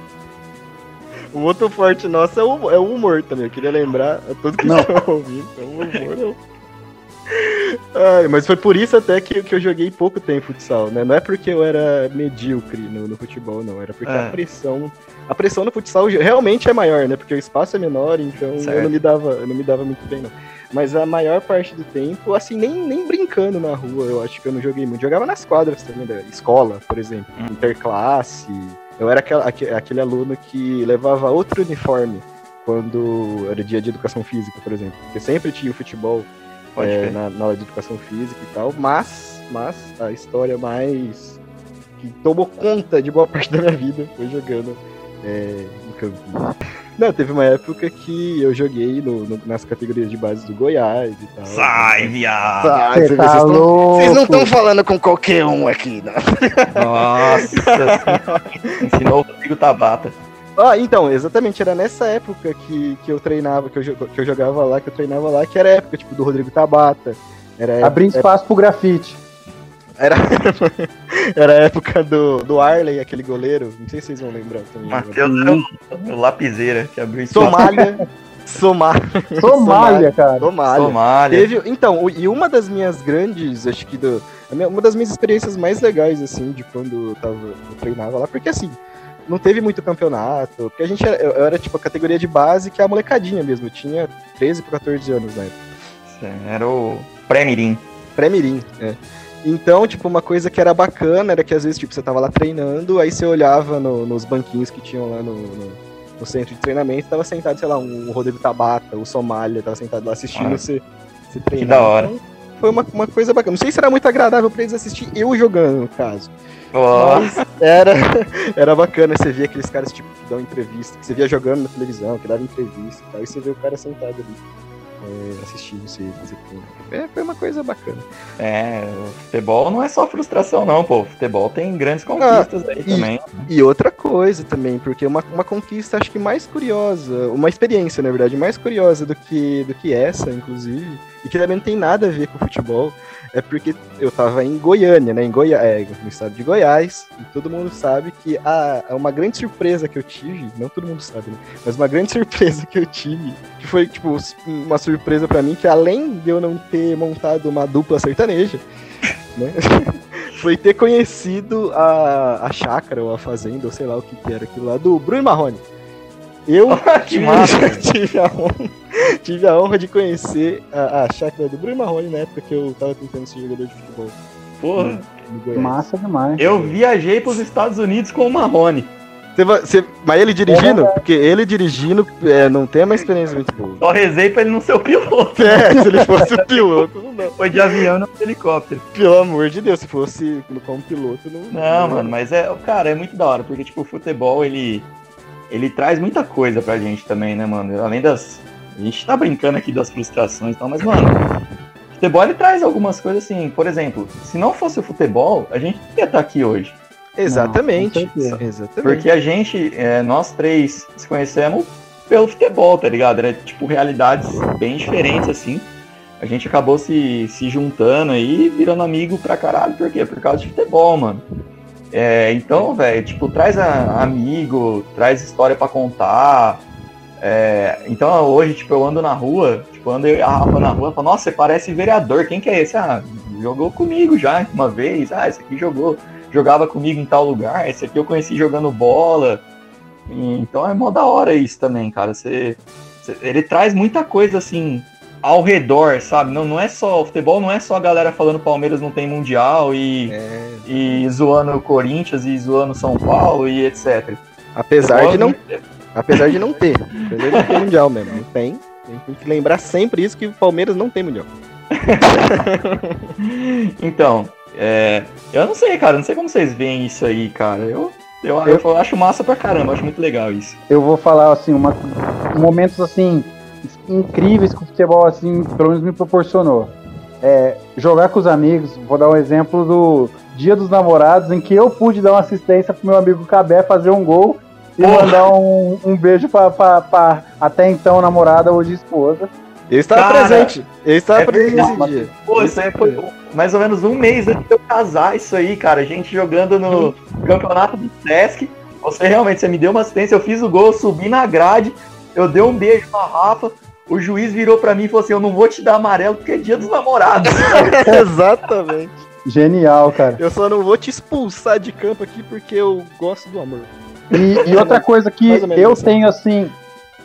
O outro forte nosso é o, é o humor também. Eu queria lembrar a todos que não. estão ouvindo. É o humor, não. Ai, mas foi por isso até que, que eu joguei pouco tempo futsal, né? Não é porque eu era medíocre no, no futebol, não. Era porque é. a pressão. A pressão no futsal realmente é maior, né? Porque o espaço é menor, então eu não me dava, eu não me dava muito bem, não. Mas a maior parte do tempo, assim, nem, nem brincando na rua, eu acho que eu não joguei muito. Jogava nas quadras também, da escola, por exemplo, hum. interclasse. Eu era aquela, aquele aluno que levava outro uniforme quando era dia de educação física, por exemplo. Porque sempre tinha o futebol é, na, na aula de educação física e tal, mas, mas a história mais que tomou conta de boa parte da minha vida foi jogando é, em Campinas. Não, teve uma época que eu joguei no, no, nas categorias de base do Goiás e tal. Sai, viado! Sai, vocês, tá vocês não estão falando com qualquer um aqui, né? Nossa! ensinou o Rodrigo Tabata. Ah, então, exatamente, era nessa época que, que eu treinava, que eu, que eu jogava lá, que eu treinava lá, que era a época, tipo, do Rodrigo Tabata. Era Abrindo espaço pro grafite. Era, era a época do, do Arley, aquele goleiro. Não sei se vocês vão lembrar também. Matheus é o, lapiseira que abriu Somália. Somália. Somália, cara. Somália. Somália. Teve, então, e uma das minhas grandes, acho que do, uma das minhas experiências mais legais, assim, de quando eu, tava, eu treinava lá, porque assim, não teve muito campeonato, porque a gente era, eu era tipo a categoria de base que é a molecadinha mesmo, eu tinha 13 para 14 anos na época. Era o pré-mirim. Pré-mirim, é. Então, tipo, uma coisa que era bacana era que às vezes, tipo, você tava lá treinando, aí você olhava no, nos banquinhos que tinham lá no, no, no, centro de treinamento, tava sentado, sei lá, um Rodrigo Tabata, o Somália, tava sentado lá assistindo ah, você, você treinar. Que da hora. Então, foi uma, uma coisa bacana. Não sei se era muito agradável pra eles assistir eu jogando, no caso. Ó, Mas era, era bacana você ver aqueles caras tipo, que dão entrevista, que você via jogando na televisão, que dava entrevista e tal, e você vê o cara sentado ali é, assistindo você fazer. É, foi uma coisa bacana. É, o futebol não é só frustração, não, pô. O futebol tem grandes conquistas aí e- também. E outra coisa também, porque uma, uma conquista acho que mais curiosa, uma experiência, na verdade, mais curiosa do que, do que essa, inclusive, e que também não tem nada a ver com futebol, é porque eu tava em Goiânia, né, em Goiá é, no estado de Goiás, e todo mundo sabe que a, uma grande surpresa que eu tive, não todo mundo sabe, né, mas uma grande surpresa que eu tive, que foi, tipo, uma surpresa pra mim, que além de eu não ter montado uma dupla sertaneja, né, foi ter conhecido a, a chácara ou a fazenda, ou sei lá o que, que era aquilo lá, do Bruno Marrone. Eu que massa, velho. tive, a honra, tive a honra de conhecer a, a chácara do Bruno Marrone na época que eu tava tentando ser jogador de futebol Porra, no Goiás. Massa demais. eu viajei pros Estados Unidos com o Marrone. Você você- mas ele dirigindo? Porque ele dirigindo é, não tem uma experiência muito boa. Só rezei pra ele não ser o piloto. É, se ele fosse o piloto, não dá. Foi de avião, não de helicóptero. Pelo amor de Deus, se fosse como piloto, não. Não, mano, mas é, cara, é muito da hora, porque, tipo, o futebol, ele, ele traz muita coisa pra gente também, né, mano? Além das. A gente tá brincando aqui das frustrações e tal, mas, mano, o futebol, ele traz algumas coisas assim. Por exemplo, se não fosse o futebol, a gente não ia estar aqui hoje. Exatamente. Não, exatamente. Porque a gente, é, nós três, se conhecemos pelo futebol, tá ligado? Era, tipo, realidades bem diferentes, assim. A gente acabou se, se juntando aí, virando amigo pra caralho. Por quê? Por causa de futebol, mano. É, então, velho, tipo, traz a- amigo, traz história pra contar. É, então, hoje, tipo, eu ando na rua, tipo, ando eu e a Rafa na rua, falo, nossa, você parece vereador, quem que é esse? Ah, jogou comigo já uma vez, ah, esse aqui jogou, jogava comigo em tal lugar, esse aqui eu conheci jogando bola. E, então é mó da hora isso também, cara. Você, você- ele traz muita coisa assim ao redor, sabe? Não, não é só o futebol, não é só a galera falando Palmeiras não tem mundial e, É, e zoando o Corinthians e zoando São Paulo e etc. apesar de não Apesar de não ter. Apesar de não ter mundial mesmo. Não tem. Tem que lembrar sempre isso que o Palmeiras não tem mundial. Então, é, eu não sei, cara, não sei como vocês veem isso aí, cara. Eu, eu, eu acho massa pra caramba, acho muito legal isso. Eu vou falar assim, uma, momentos assim incríveis que o futebol assim, pelo menos me proporcionou. É, jogar com os amigos, vou dar um exemplo do Dia dos Namorados, em que eu pude dar uma assistência pro meu amigo Cabé fazer um gol e Porra. mandar um, um beijo pra, pra- pra até então namorada, hoje esposa. Eu estava Cara, presente. Eu estava é presente nesse dia. Pô, isso aí foi mais ou menos um mês antes de eu casar, isso aí, cara. A gente jogando no campeonato do Sesc. Você realmente, você me deu uma assistência, eu fiz o gol, eu subi na grade, eu dei um beijo na Rafa, o juiz virou pra mim e falou assim, eu não vou te dar amarelo porque é dia dos namorados. Exatamente. Genial, cara. Eu só não vou te expulsar de campo aqui porque eu gosto do amor. E, e outra coisa que eu tenho, assim,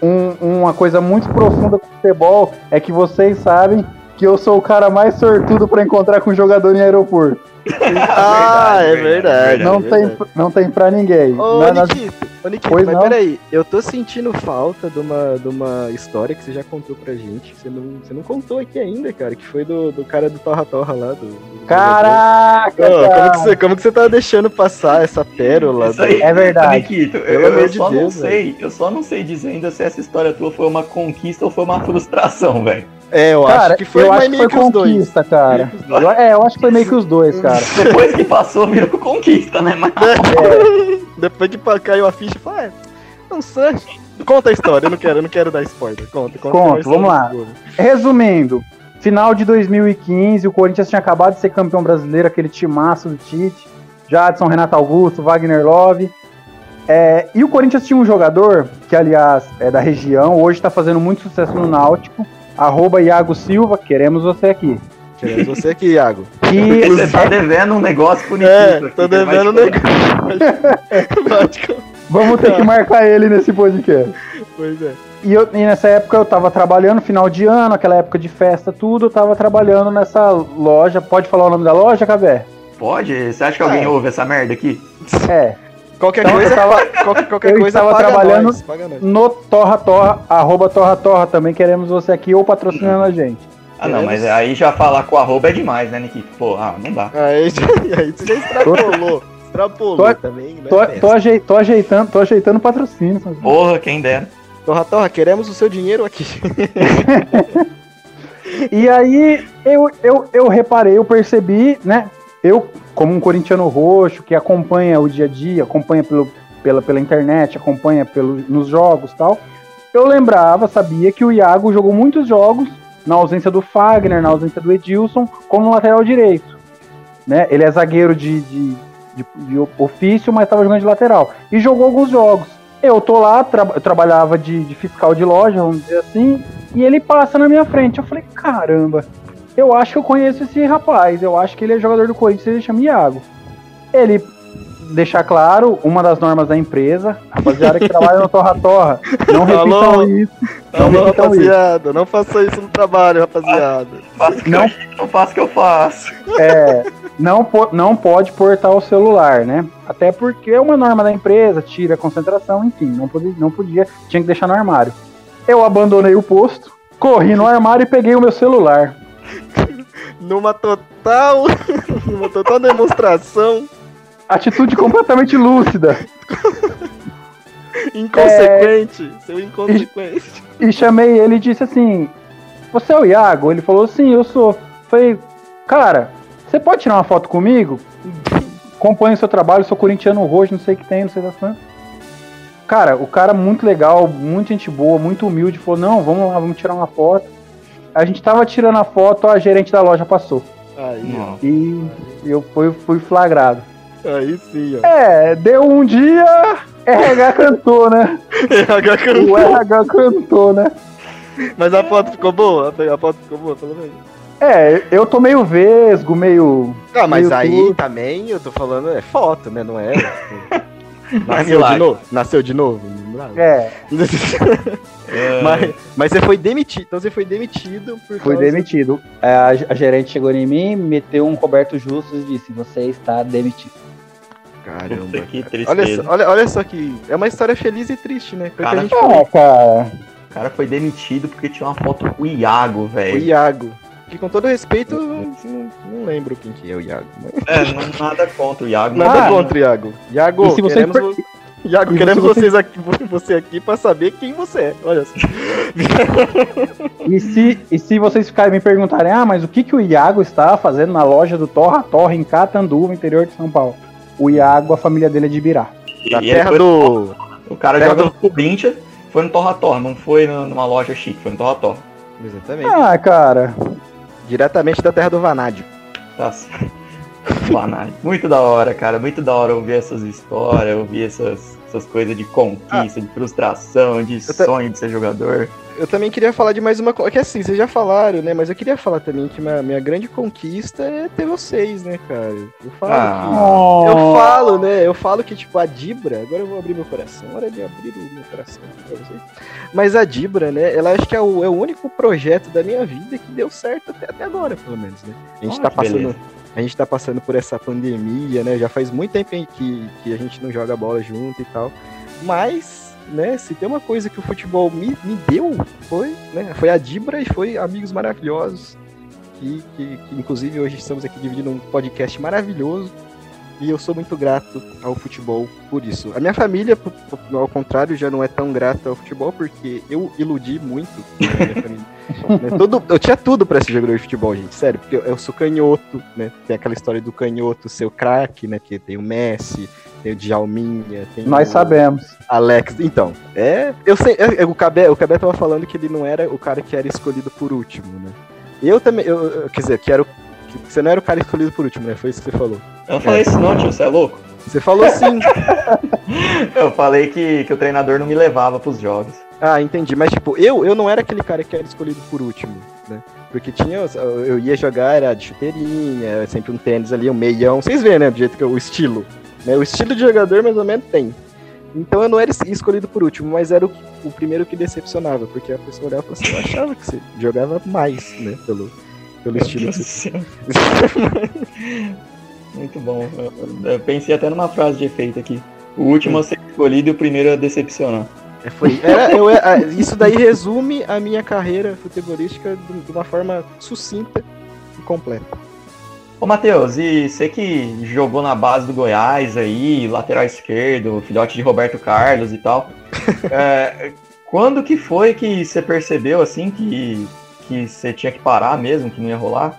um- uma coisa muito profunda com o futebol é que vocês sabem que eu sou o cara mais sortudo pra encontrar com jogador em aeroporto. ah, é verdade. não, é tem, verdade. não tem pra ninguém. Ô, Na- nas- Nikito, ô, Nikito, Pois mas não? peraí, eu tô sentindo falta de uma, de uma história que você já contou pra gente. Você não, você não contou aqui ainda, cara, que foi do, do cara do Torra Torra lá. Do, do Caraca! Cara. como, que você, como que você tá deixando passar essa pérola? Isso aí. É verdade. Nikito, eu, eu de só não Deus, sei, eu só não sei dizer ainda se essa história tua foi uma conquista ou foi uma frustração, velho. É, eu Cara, acho que foi eu acho que meio foi que os dois. conquista, cara. Eu- é, eu acho que foi meio que os dois, cara. Depois que passou, virou conquista, né? Mas Depois que caiu a ficha, fala, é, não sei. Conta a história, eu não quero, eu não quero dar spoiler. Conta, conta. Conto, vamos lá. Resumindo, final de 2015, o Corinthians tinha acabado de ser campeão brasileiro, aquele timaço do Tite, Jadson, Renato Augusto, Wagner Love. É, e o Corinthians tinha um jogador, que aliás é da região, hoje está fazendo muito sucesso no Náutico, arroba Iago Silva, queremos você aqui. Queremos você aqui, Iago. Que você tá devendo um negócio pro É, tô devendo um negócio. Vamos ter que marcar ele nesse podcast. Pois é. E, eu- e nessa época eu tava trabalhando, final de ano, aquela época de festa, tudo, eu tava trabalhando nessa loja. Pode falar o nome da loja, Cabé? Pode? Você acha que alguém É. ouve essa merda aqui? É. Qualquer Então, coisa, eu tava- qualquer, qualquer eu coisa estava paga trabalhando- nós, paga nós. no Torra Torra, arroba Torra Torra, também queremos você aqui ou patrocinando a gente. Ah, não, mas aí já falar com arroba é demais, né, Nikito? Pô, ah, não dá. Aí, aí você já extrapolou. Extrapolou Tô- também, né? Tô, tô, ajei- tô ajeitando, tô ajeitando patrocínio. sabe? Porra, quem dera. Torra, Torra, queremos o seu dinheiro aqui. E aí eu, eu, eu reparei, eu percebi, né? Eu, como um corintiano roxo que acompanha o dia a dia, acompanha pelo, pela, pela internet, acompanha pelo, nos jogos tal, eu lembrava, sabia que o Iago jogou muitos jogos na ausência do Fagner, na ausência do Edilson, como lateral direito. Né? Ele é zagueiro de, de, de, de ofício, mas estava jogando de lateral. E jogou alguns jogos. Eu tô lá, tra eu trabalhava de, de fiscal de loja, vamos dizer assim, e ele passa na minha frente. Eu falei, caramba, eu acho que eu conheço esse rapaz, eu acho que ele é jogador do Corinthians, ele chama Iago. Ele deixar claro, uma das normas da empresa, rapaziada que trabalha no Torra Torra, não repitam Alô? isso. Não Alô, repitam isso. rapaziada, não faça isso no trabalho, rapaziada. Que Não. eu, eu faço o que eu faço. É, não, po- não pode portar o celular, né? Até porque é uma norma da empresa, tira a concentração, enfim, não podia, não podia, tinha que deixar no armário. Eu abandonei o posto, corri no armário e peguei o meu celular. Numa total. numa total demonstração Atitude completamente lúcida. inconsequente. Seu inconsequente. E chamei ele e disse assim: Você é o Iago? Ele falou: Sim, eu sou. Falei, cara, você pode tirar uma foto comigo? Acompanho o seu trabalho, sou corintiano roxo, não sei o que tem, não sei das quantas. Cara, o cara muito legal, muito gente boa, muito humilde, falou: Não, vamos lá, vamos tirar uma foto. A gente tava tirando a foto, a gerente da loja passou. Aí, ó. E eu fui, fui flagrado. Aí sim, ó. É, deu um dia, RH cantou, né? RH O RH cantou, né? Mas a foto ficou boa? A foto ficou boa, pelo menos. É, eu tô meio vesgo, meio. Ah, mas Meio aí tudo. também eu tô falando, é foto, né? Não é. é Nasceu de novo? Nasceu de novo? É, É, mas, mas você foi demitido. Então você foi demitido por fui causa- demitido. É, A, a gerente chegou em mim, meteu um Roberto Justus e disse: Você está demitido. Caramba. Puta, que Olha tristeza. só, olha, olha só que. É uma história feliz e triste, né? O Cara, a gente. Ah, cara. O cara foi demitido porque tinha uma foto com o Iago, O velho. Iago. Que com todo respeito, eu não, não lembro quem que é o Iago. Mas... É, não, nada contra o Iago. Nada Ah, contra o Iago. Iago, E se você queremos, per- Iago, e queremos você- vocês aqui, você aqui pra saber quem você é. Olha só. E se, e se vocês ficarem me perguntarem, ah, mas o que, que o Iago está fazendo na loja do Torra Torra em Catanduva, interior de São Paulo? O Iago, a família dele é de Ibirá. E Da ele terra do. O cara terra joga do- no Corinthians, foi no Torra Torra, não foi numa loja chique, foi no Torra Torra. Exatamente. Ah, cara. Diretamente da terra do Vanádio. Tá certo. Banais. Muito da hora, cara. Muito da hora ouvir essas histórias, ouvir essas, essas coisas de conquista, de frustração, de Eu sonho de ser jogador. Eu também queria falar de mais uma coisa. Que assim, vocês já falaram, né? Mas eu queria falar também que minha, minha grande conquista é ter vocês, né, cara? Eu falo Ah. que. Eu falo, né? Eu falo que, tipo, a Dibra. Agora eu vou abrir meu coração. Hora de abrir o meu coração pra vocês. Mas a Dibra, né? Ela acho que é o, é o único projeto da minha vida que deu certo até, até agora, pelo menos, né? A gente Olha tá que passando. beleza. A gente tá passando por essa pandemia, né? Já faz muito tempo que, que a gente não joga bola junto e tal. Mas, né, se tem uma coisa que o futebol me, me deu, foi, né? Foi a Dibra e foi amigos maravilhosos. Que, que, que, inclusive hoje estamos aqui dividindo um podcast maravilhoso. E eu sou muito grato ao futebol por isso. A minha família, ao contrário, já não é tão grata ao futebol, porque eu iludi muito a minha família. né? Todo, eu tinha tudo pra ser jogador de futebol, gente, sério, porque eu, eu sou canhoto, né? Tem aquela história do canhoto ser o craque, né? Que tem o Messi, tem o Djalminha, tem Nós o sabemos. Alex. Então, é. Eu sei, é, é, o Cabé, o Cabé tava falando que ele não era o cara que era escolhido por último, né? Eu também, eu- quer dizer, que era o. Que você não era o cara escolhido por último, né? Foi isso que você falou. Eu não falei isso não, tio, você é louco? Você falou sim. Eu falei que, que o treinador não me levava pros jogos. Ah, entendi. Mas, tipo, eu, eu não era aquele cara que era escolhido por último, né? Porque tinha. Eu ia jogar, era de chuteirinha, sempre um tênis ali, um meião. Vocês veem, né? Do jeito que eu, o estilo. Né? O estilo de jogador, mais ou menos, tem. Então eu não era es- escolhido por último, mas era o, o primeiro que decepcionava, porque a pessoa olhava e assim, eu achava que você jogava mais, né? Pelo, pelo Meu estilo Deus que. Muito bom. Eu, eu pensei até numa frase de efeito aqui. O último a ser escolhido e o primeiro a decepcionar. É, foi, era, eu, é, isso daí resume a minha carreira futebolística de, de uma forma sucinta e completa. Ô, Matheus, e você que jogou na base do Goiás aí, lateral esquerdo, filhote de Roberto Carlos e tal, é, quando que foi que você percebeu, assim, que, que você tinha que parar mesmo, que não ia rolar?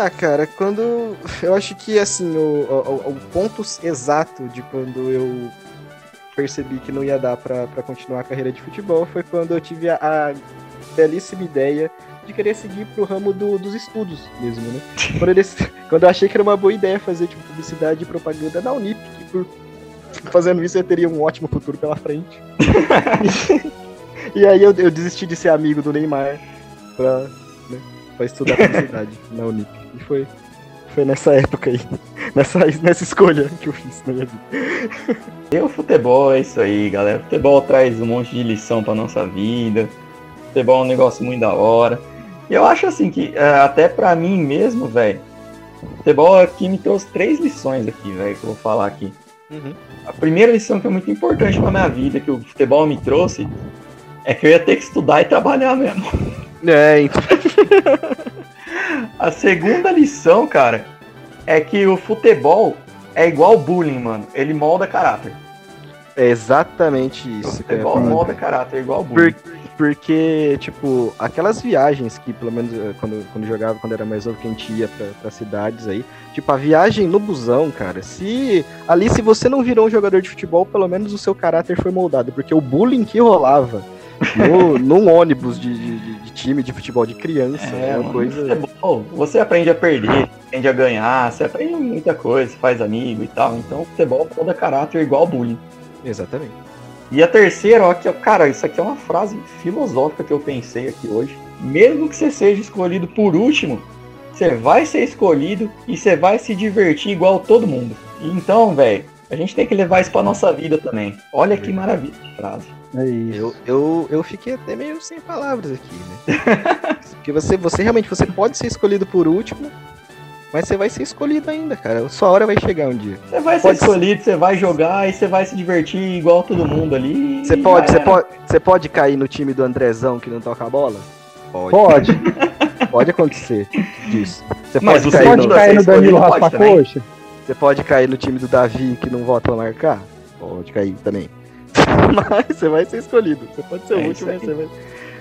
Ah, cara, quando. Eu acho que, assim, o, o, o ponto exato de quando eu percebi que não ia dar para continuar a carreira de futebol foi quando eu tive a, a belíssima ideia de querer seguir pro ramo do, dos estudos mesmo, né? Quando, eles, quando eu achei que era uma boa ideia fazer tipo, publicidade e propaganda na Unip, que por fazendo isso eu teria um ótimo futuro pela frente. e aí eu, eu, desisti de ser amigo do Neymar pra, né, pra estudar publicidade na Unip. E foi, foi nessa época aí, nessa, nessa escolha que eu fiz na minha vida. E o futebol é isso aí, galera. O futebol traz um monte de lição pra nossa vida. O futebol é um negócio muito da hora. E eu acho assim que, é, até pra mim mesmo, velho, futebol aqui me trouxe três lições aqui, velho, que eu vou falar aqui. Uhum. A primeira lição que é muito importante pra minha vida, que o futebol me trouxe, é que eu ia ter que estudar e trabalhar mesmo. É, então. A segunda lição, cara, é que o futebol é igual bullying, mano. Ele molda caráter. É exatamente isso. O futebol molda caráter, igual bullying. Por, porque, tipo, aquelas viagens que, pelo menos, eh, quando, quando jogava, quando era mais novo, que a gente ia pra, pra cidades aí, tipo, a viagem no busão, cara, se. Ali, se você não virou um jogador de futebol, pelo menos o seu caráter foi moldado, porque o bullying que rolava no, num ônibus de, de, de, time de futebol de criança é, é uma coisa. Futebol, você aprende a perder, aprende a ganhar, você aprende muita coisa, faz amigo e tal. Então, o futebol muda caráter igual bullying. Exatamente. E a terceira, ó, que, cara, isso aqui é uma frase filosófica que eu pensei aqui hoje. Mesmo que você seja escolhido por último, você vai ser escolhido e você vai se divertir igual todo mundo. Então, velho, a gente tem que levar isso pra nossa vida também. Olha que maravilha de frase. É isso. Eu, eu, eu fiquei até meio sem palavras aqui, né? Porque você, você realmente você pode ser escolhido por último, mas você vai ser escolhido ainda, cara. Sua hora vai chegar um dia. Você vai ser escolhido, ser... você vai jogar e você vai se divertir igual todo mundo ali. Você pode, você pode, você pode cair no time do Andrezão que não toca a bola? Pode. Pode, pode acontecer disso. Você mas pode, cair, pode no... cair no Danilo Raspa-Coxa? Você pode cair no time do Davi que não volta a marcar? Pode cair também. mas você vai ser escolhido. Você pode ser é o último, mas você vai.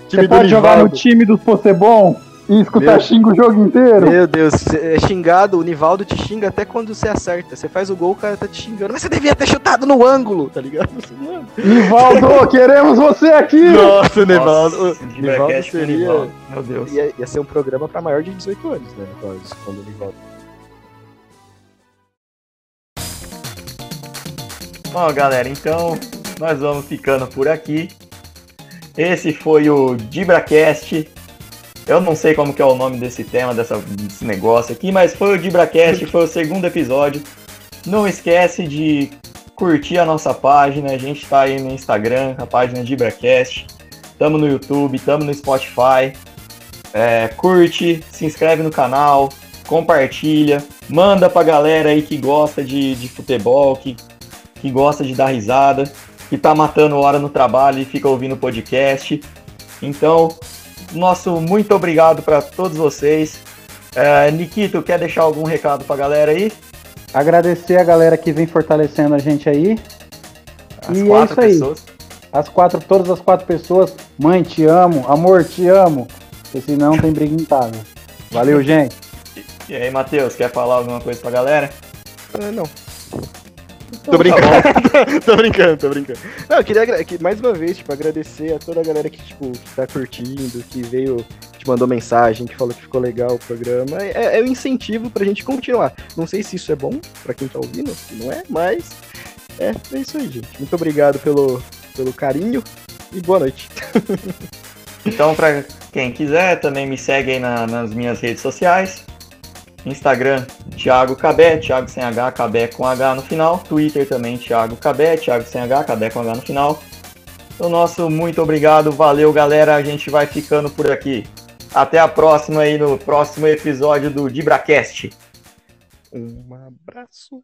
Time você pode jogar no time do Possebon? E escutar Meu... xingo o jogo inteiro. Meu Deus, é xingado, o Nivaldo te xinga até quando você acerta. Você faz o gol, o cara tá te xingando. Mas você devia ter chutado no ângulo, tá ligado? Mano. Nivaldo, queremos você aqui! Nossa, Nivaldo. Nossa, Nivaldo seria. Nivaldo. Meu Deus. Ia, ia, ser um programa pra maior de 18 anos, né? Quando o Nivaldo. Bom, galera, então nós vamos ficando por aqui. Esse foi o DibraCast eu não sei como que é o nome desse tema, dessa, desse negócio aqui, mas foi o DibraCast, foi o segundo episódio. Não esquece de curtir a nossa página, a gente está aí no Instagram, a página DibraCast. Tamo no YouTube, tamo no Spotify. É, curte, se inscreve no canal, compartilha, manda pra galera aí que gosta de, de futebol, que, que gosta de dar risada, que tá matando hora no trabalho e fica ouvindo o podcast. Então, nosso muito obrigado para todos vocês. É, Nikito, quer deixar algum recado para a galera aí? Agradecer a galera que vem fortalecendo a gente aí. As e é isso aí. Pessoas. As quatro, todas as quatro pessoas. Mãe, te amo. Amor, te amo. Porque senão tem briga em casa. Valeu, gente. E aí, Matheus, quer falar alguma coisa pra galera? Uh, não. Então, tô brincando. Tá tô brincando, tô brincando. Não, eu queria mais uma vez, tipo, agradecer a toda a galera que, tipo, que tá curtindo, que veio, te mandou mensagem, que falou que ficou legal o programa. É, é um incentivo pra gente continuar. Não sei se isso é bom pra quem tá ouvindo, não é, mas é, é isso aí, gente. Muito obrigado pelo, pelo carinho e boa noite. então, pra quem quiser, também me segue aí na, nas minhas redes sociais. Instagram, Thiago Cabé, Thiago sem H, Cabé com H no final. Twitter também, Thiago Cabé, Thiago sem H, Cabé com H no final. Então, nosso muito obrigado, valeu galera, a gente vai ficando por aqui. Até a próxima aí no próximo episódio do DibraCast. Um abraço.